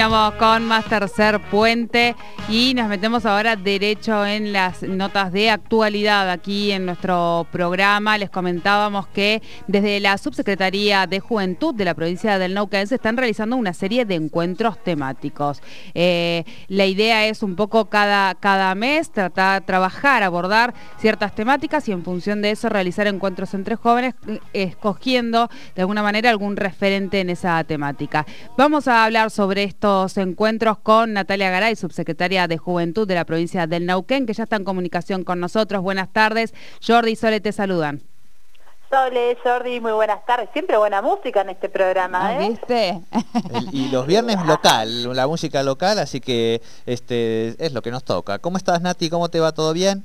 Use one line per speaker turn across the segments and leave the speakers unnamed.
Continuamos con más tercer puente y nos metemos ahora derecho en las notas de actualidad aquí en nuestro programa. Les comentábamos que desde la Subsecretaría de Juventud de la provincia del Neuquén se están realizando una serie de encuentros temáticos. Eh, la idea es un poco cada, cada mes tratar, trabajar, abordar ciertas temáticas y en función de eso realizar encuentros entre jóvenes eh, escogiendo de alguna manera algún referente en esa temática. Vamos a hablar sobre esto estos encuentros con Natalia Garay, subsecretaria de Juventud de la provincia del Nauquén, que ya está en comunicación con nosotros. Buenas tardes. Jordi y Sole te saludan.
Sole, Jordi, muy buenas tardes. Siempre buena música en este programa,
ah,
¿eh?
¿Viste?
y los viernes local, la música local, así que este es lo que nos toca. ¿Cómo estás, Nati? ¿Cómo te va? ¿Todo bien?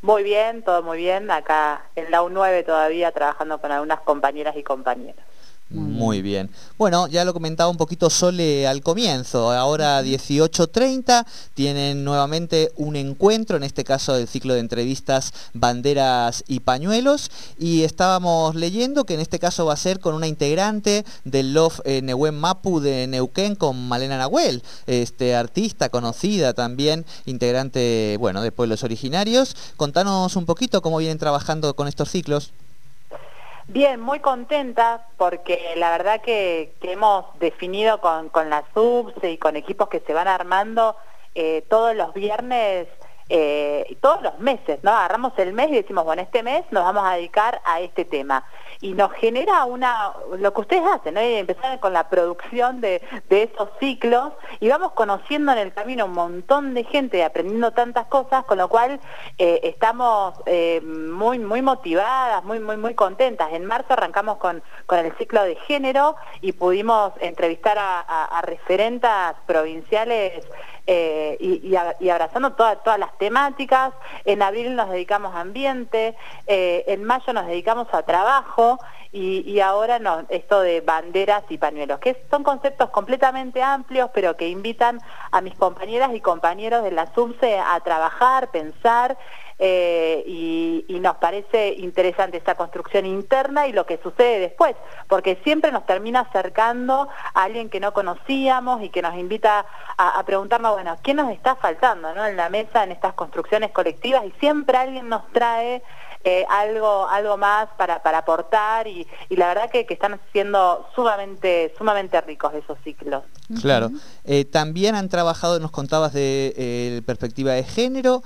Muy bien, todo muy bien. Acá en la U9 todavía trabajando con algunas compañeras y compañeros.
Muy bien. Bueno, ya lo comentaba un poquito Sole al comienzo. Ahora 18.30 tienen nuevamente un encuentro, en este caso el ciclo de entrevistas Banderas y Pañuelos. Y estábamos leyendo que en este caso va a ser con una integrante del Love eh, Mapu de Neuquén con Malena Nahuel, este, artista conocida también, integrante bueno, de pueblos originarios. Contanos un poquito cómo vienen trabajando con estos ciclos.
Bien, muy contenta porque la verdad que, hemos definido con, con la SUBSE y con equipos que se van armando eh, todos los viernes eh, todos los meses, ¿no? Agarramos el mes y decimos, bueno, este mes nos vamos a dedicar a este tema. Y nos genera una, lo que ustedes hacen, ¿no? Empezar con la producción de, esos ciclos y vamos conociendo en el camino un montón de gente aprendiendo tantas cosas, con lo cual eh, estamos eh, muy, muy motivadas, muy, muy, muy contentas. En marzo arrancamos con, con el ciclo de género y pudimos entrevistar a, a referentas provinciales eh, y, abrazando todas las temáticas. En abril nos dedicamos a ambiente, eh, en mayo nos dedicamos a trabajo y, ahora no, esto de banderas y pañuelos, que son conceptos completamente amplios, pero que invitan a mis compañeras y compañeros de la SUBSE a trabajar, pensar eh, y, nos parece interesante esta construcción interna y lo que sucede después, porque siempre nos termina acercando a alguien que no conocíamos y que nos invita a, preguntarnos, bueno, ¿qué nos está faltando en la mesa en estas construcciones colectivas? Y siempre alguien nos trae eh, algo, algo más para, para aportar y, la verdad que, están siendo sumamente, sumamente ricos esos ciclos.
Claro. Eh, también han trabajado, nos contabas de eh, perspectiva de género,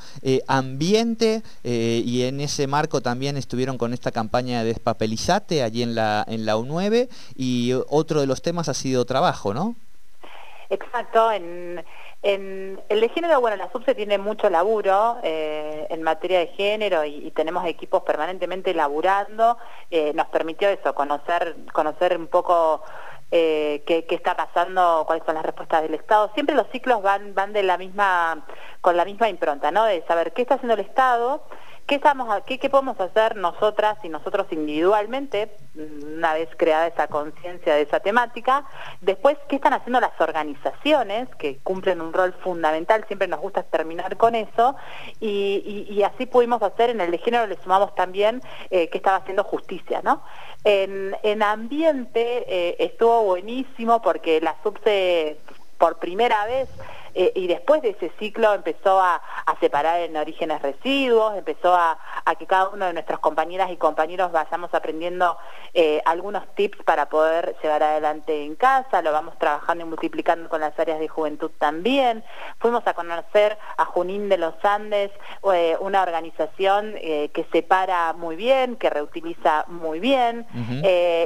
ambiente, y en ese marco también estuvieron con esta campaña de Despapelizate allí en la, en la U9, y otro de los temas ha sido trabajo, ¿no?
Exacto, en, el de género, bueno, la SUBSE tiene mucho laburo eh, en materia de género y, tenemos equipos permanentemente laburando. Eh, nos permitió eso, conocer, conocer un poco eh, qué, está pasando, cuáles son las respuestas del Estado. Siempre los ciclos van, van de la misma, con la misma impronta, ¿no? De saber qué está haciendo el Estado ¿Qué, podemos hacer nosotras y nosotros individualmente, una vez creada esa conciencia de esa temática? Después, ¿qué están haciendo las organizaciones que cumplen un rol fundamental? Siempre nos gusta terminar con eso. Y, así pudimos hacer, en el de género le sumamos también eh, qué estaba haciendo justicia, ¿no? En, ambiente eh, estuvo buenísimo porque la SUBSE por primera vez eh, y después de ese ciclo empezó a, separar en orígenes residuos, empezó a, que cada uno de nuestras compañeras y compañeros vayamos aprendiendo eh, algunos tips para poder llevar adelante en casa, lo vamos trabajando y multiplicando con las áreas de juventud también. Fuimos a conocer a Junín de los Andes, eh, una organización que separa muy bien, que reutiliza muy bien,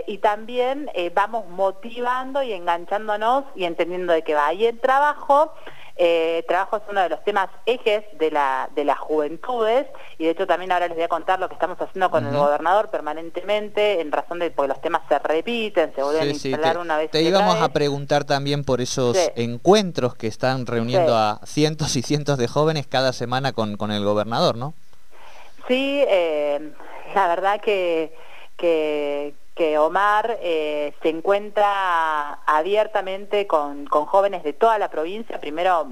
y también vamos motivando y enganchándonos y entendiendo de qué va. ahí el trabajo eh, trabajo es uno de los temas ejes de, la, de las juventudes y de hecho también ahora les voy a contar lo que estamos haciendo con el gobernador permanentemente en razón de que los temas se repiten, se vuelven a instalar una vez.
Te íbamos a preguntar también por esos encuentros que están reuniendo a cientos y cientos de jóvenes cada semana con, con el gobernador, ¿no?
Sí, eh, la verdad que, que, que Omar eh, se encuentra abiertamente con, jóvenes de toda la provincia. Primero,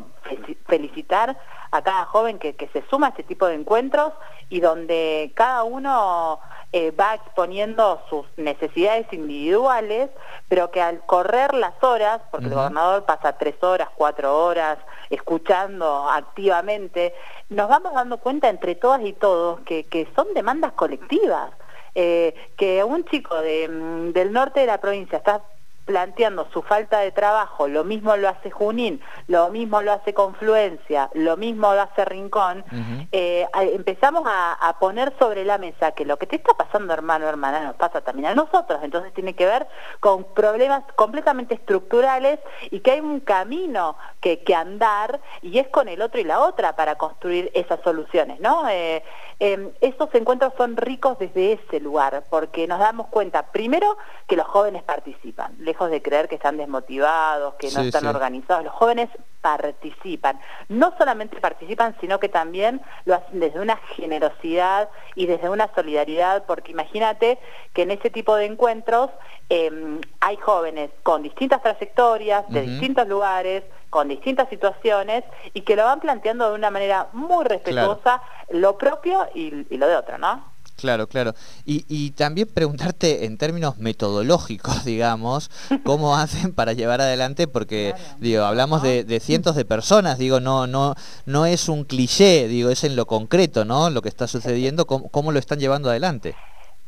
felicitar a cada joven que, se suma a este tipo de encuentros y donde cada uno eh, va exponiendo sus necesidades individuales, pero que al correr las horas, porque el gobernador pasa tres horas, cuatro horas escuchando activamente, nos vamos dando cuenta entre todas y todos que, que son demandas colectivas. Eh, que un chico de, mm, del norte de la provincia está planteando su falta de trabajo, lo mismo lo hace Junín, lo mismo lo hace Confluencia, lo mismo lo hace Rincón, eh, empezamos a, poner sobre la mesa que lo que te está pasando hermano, hermana, nos pasa también a nosotros, entonces tiene que ver con problemas completamente estructurales y que hay un camino que, andar y es con el otro y la otra para construir esas soluciones, ¿no? Eh, eh, estos encuentros son ricos desde ese lugar, porque nos damos cuenta, primero, que los jóvenes participan, de creer que están desmotivados, que no están organizados. Los jóvenes participan. No solamente participan, sino que también lo hacen desde una generosidad y desde una solidaridad, porque imagínate que en ese tipo de encuentros em, hay jóvenes con distintas trayectorias, de distintos lugares, con distintas situaciones y que lo van planteando de una manera muy respetuosa lo propio y, y lo de otro, ¿no?
Claro, claro. Y, también preguntarte en términos metodológicos, digamos, cómo hacen para llevar adelante, porque digo, hablamos de, cientos de personas, digo, no, no, no es un cliché, digo, es en lo concreto, ¿no? Lo que está sucediendo, cómo, lo están llevando adelante.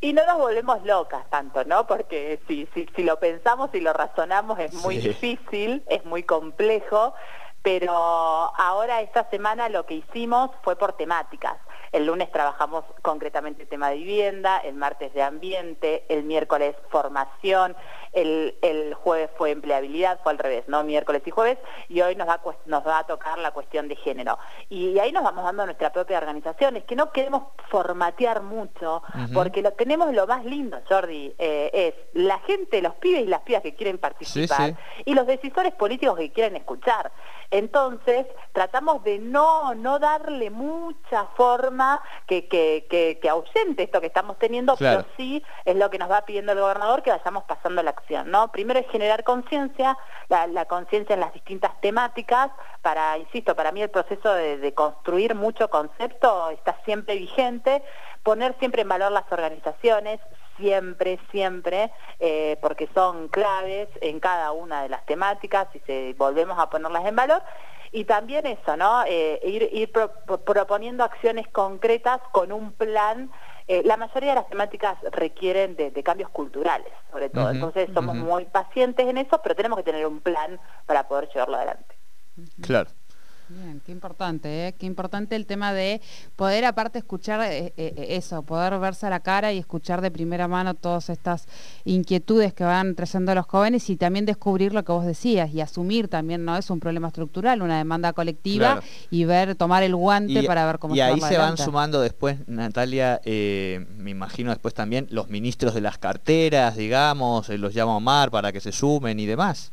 Y no nos volvemos locas tanto, ¿no? Porque si, si, si lo pensamos y lo razonamos es muy difícil, es muy complejo, pero ahora esta semana lo que hicimos fue por temáticas. El lunes trabajamos concretamente el tema de vivienda, el martes de ambiente, el miércoles formación, el, jueves fue empleabilidad, fue al revés, ¿no? Miércoles y jueves, y hoy nos va, nos va a tocar la cuestión de género. Y ahí nos vamos dando nuestra propia organización, es que no queremos formatear mucho, porque lo, tenemos lo más lindo, Jordi, eh, es la gente, los pibes y las pibas que quieren participar, y los decisores políticos que quieren escuchar. Entonces, tratamos de no, no darle mucha forma que, que, que, ausente esto que estamos teniendo, pero sí es lo que nos va pidiendo el gobernador que vayamos pasando la acción. ¿no? Primero es generar conciencia, la, conciencia en las distintas temáticas, para, insisto, para mí el proceso de, de construir mucho concepto está siempre vigente, poner siempre en valor las organizaciones, siempre, siempre, eh, porque son claves en cada una de las temáticas y se, volvemos a ponerlas en valor. Y también eso, ¿no? Eh, ir, proponiendo acciones concretas con un plan. Eh, la mayoría de las temáticas requieren de, cambios culturales, sobre todo. Entonces somos muy pacientes en eso, pero tenemos que tener un plan para poder llevarlo adelante.
Claro.
Bien, qué importante, ¿eh? qué importante el tema de poder aparte escuchar eh, eh, eso, poder verse a la cara y escuchar de primera mano todas estas inquietudes que van trayendo los jóvenes y también descubrir lo que vos decías y asumir también, ¿no? Es un problema estructural, una demanda colectiva y ver, tomar el guante para ver cómo
y ahí se van sumando después, Natalia, me imagino después también los ministros de las carteras, digamos, los llama Omar para que se sumen y demás.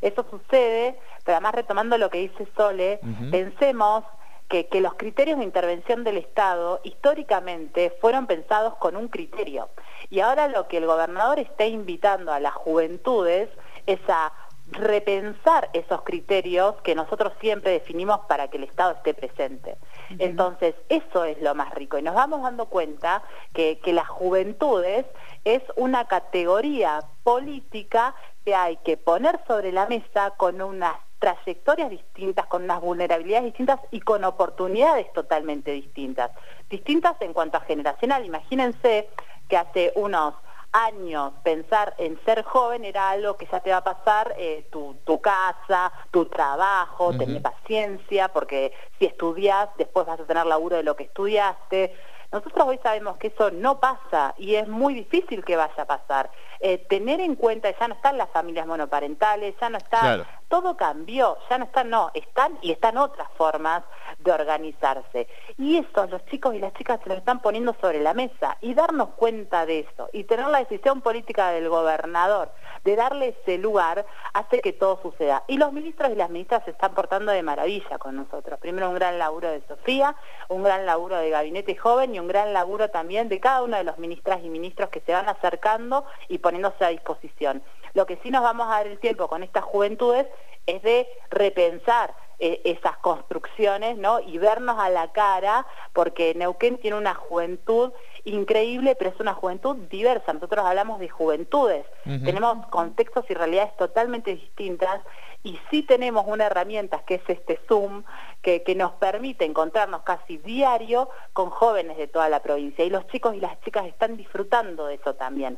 Eso sucede, pero además retomando lo que dice Sole, pensemos que, los criterios de intervención del Estado históricamente fueron pensados con un criterio. Y ahora lo que el gobernador está invitando a las juventudes es a repensar esos criterios que nosotros siempre definimos para que el Estado esté presente. Entonces, eso es lo más rico. Y nos vamos dando cuenta que, que las juventudes es una categoría política que hay que poner sobre la mesa con unas trayectorias distintas, con unas vulnerabilidades distintas y con oportunidades totalmente distintas. Distintas en cuanto a generacional. Imagínense que hace unos años pensar en ser joven era algo que ya te va a pasar eh, tu, casa, tu trabajo, tener paciencia, porque si estudias, después vas a tener laburo de lo que estudiaste. Nosotros hoy sabemos que eso no pasa y es muy difícil que vaya a pasar. Eh, tener en cuenta, ya no están las familias monoparentales, ya no está, todo cambió, ya no están, no, están y están otras formas de organizarse. Y eso los chicos y las chicas se lo están poniendo sobre la mesa y darnos cuenta de eso y tener la decisión política del gobernador de darle ese lugar hace que todo suceda. Y los ministros y las ministras se están portando de maravilla con nosotros. Primero un gran laburo de Sofía, un gran laburo de Gabinete Joven y un gran laburo también de cada uno de los ministras y ministros que se van acercando y poniéndose a disposición. Lo que sí nos vamos a dar el tiempo con estas juventudes es de repensar eh, esas construcciones ¿no? y vernos a la cara, porque Neuquén tiene una juventud increíble, pero es una juventud diversa. Nosotros hablamos de juventudes, tenemos contextos y realidades totalmente distintas y sí tenemos una herramienta que es este Zoom, que, que, nos permite encontrarnos casi diario con jóvenes de toda la provincia y los chicos y las chicas están disfrutando de eso también.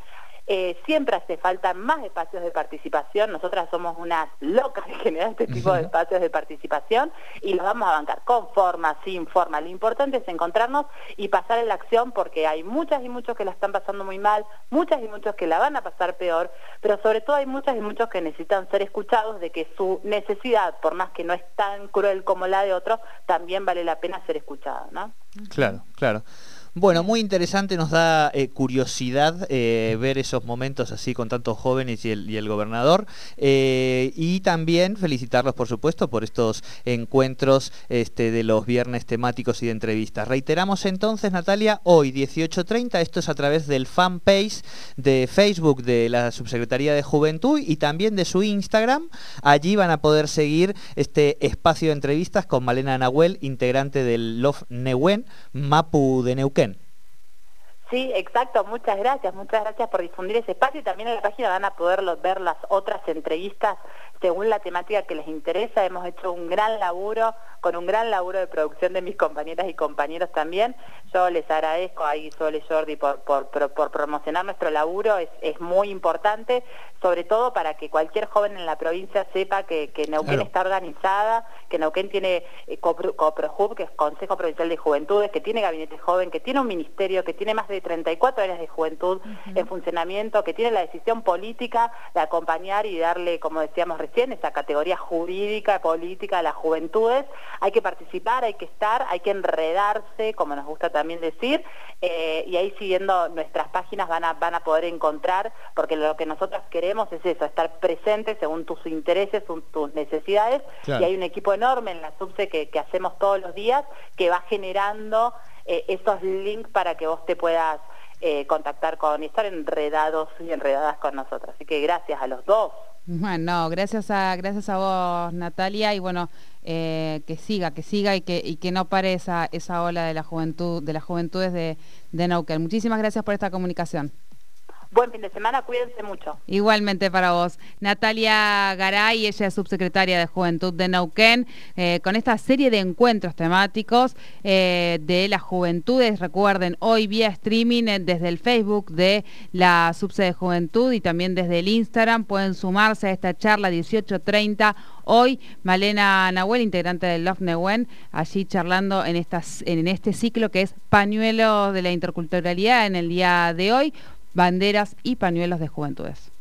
Eh, siempre hace falta más espacios de participación. Nosotras somos unas locas de generar este tipo de espacios de participación y los vamos a bancar con forma, sin forma. Lo importante es encontrarnos y pasar en la acción porque hay muchas y muchos que la están pasando muy mal, muchas y muchos que la van a pasar peor, pero sobre todo hay muchas y muchos que necesitan ser escuchados de que su necesidad, por más que no es tan cruel como la de otros, también vale la pena ser escuchada, ¿no?
Claro, claro. Bueno, muy interesante, nos da eh, curiosidad eh, ver esos momentos así con tantos jóvenes y el, gobernador. Eh, y también felicitarlos, por supuesto, por estos encuentros este, de los viernes temáticos y de entrevistas. Reiteramos entonces, Natalia, hoy 18.30, esto es a través del fanpage de Facebook de la Subsecretaría de Juventud y también de su Instagram. Allí van a poder seguir este espacio de entrevistas con Malena Nahuel, integrante del Love Neuen, Mapu de Neuquén.
Sí, exacto, muchas gracias, muchas gracias por difundir ese espacio y también en la página van a poder ver las otras entrevistas según la temática que les interesa. Hemos hecho un gran laburo, con un gran laburo de producción de mis compañeras y compañeros también. Yo les agradezco ahí, Sole Jordi, por, por, promocionar nuestro laburo, es, muy importante, sobre todo para que cualquier joven en la provincia sepa que, Neuquén está organizada, que Neuquén tiene eh, que es Consejo Provincial de Juventudes, que tiene Gabinete Joven, que tiene un ministerio, que tiene más de 34 áreas de juventud en funcionamiento, que tiene la decisión política de acompañar y darle, como decíamos recién, esa categoría jurídica, política a las juventudes. Hay que participar, hay que estar, hay que enredarse, como nos gusta también decir, eh, y ahí siguiendo nuestras páginas van a, van a poder encontrar, porque lo que nosotros queremos es eso, estar presentes según tus intereses, tus necesidades, y hay un equipo enorme en la SUBSE que, hacemos todos los días que va generando eh, esos links para que vos te puedas eh, contactar con y estar enredados y enredadas con nosotros. Así que gracias a los dos.
Bueno, gracias a, gracias a vos, Natalia, y bueno, eh, que siga, que siga y que, que no pare esa, esa ola de la juventud, de las juventudes de, de Nauquén. Muchísimas gracias por esta comunicación.
Buen fin de semana, cuídense mucho.
Igualmente para vos. Natalia Garay, ella es subsecretaria de Juventud de Neuquén, eh, con esta serie de encuentros temáticos eh, de las juventudes. Recuerden, hoy vía streaming eh, desde el Facebook de la Subse de Juventud y también desde el Instagram pueden sumarse a esta charla 1830. Hoy, Malena Nahuel, integrante del Love Neuen, allí charlando en, estas, en este ciclo que es Pañuelo de la Interculturalidad en el día de hoy banderas y pañuelos de juventudes.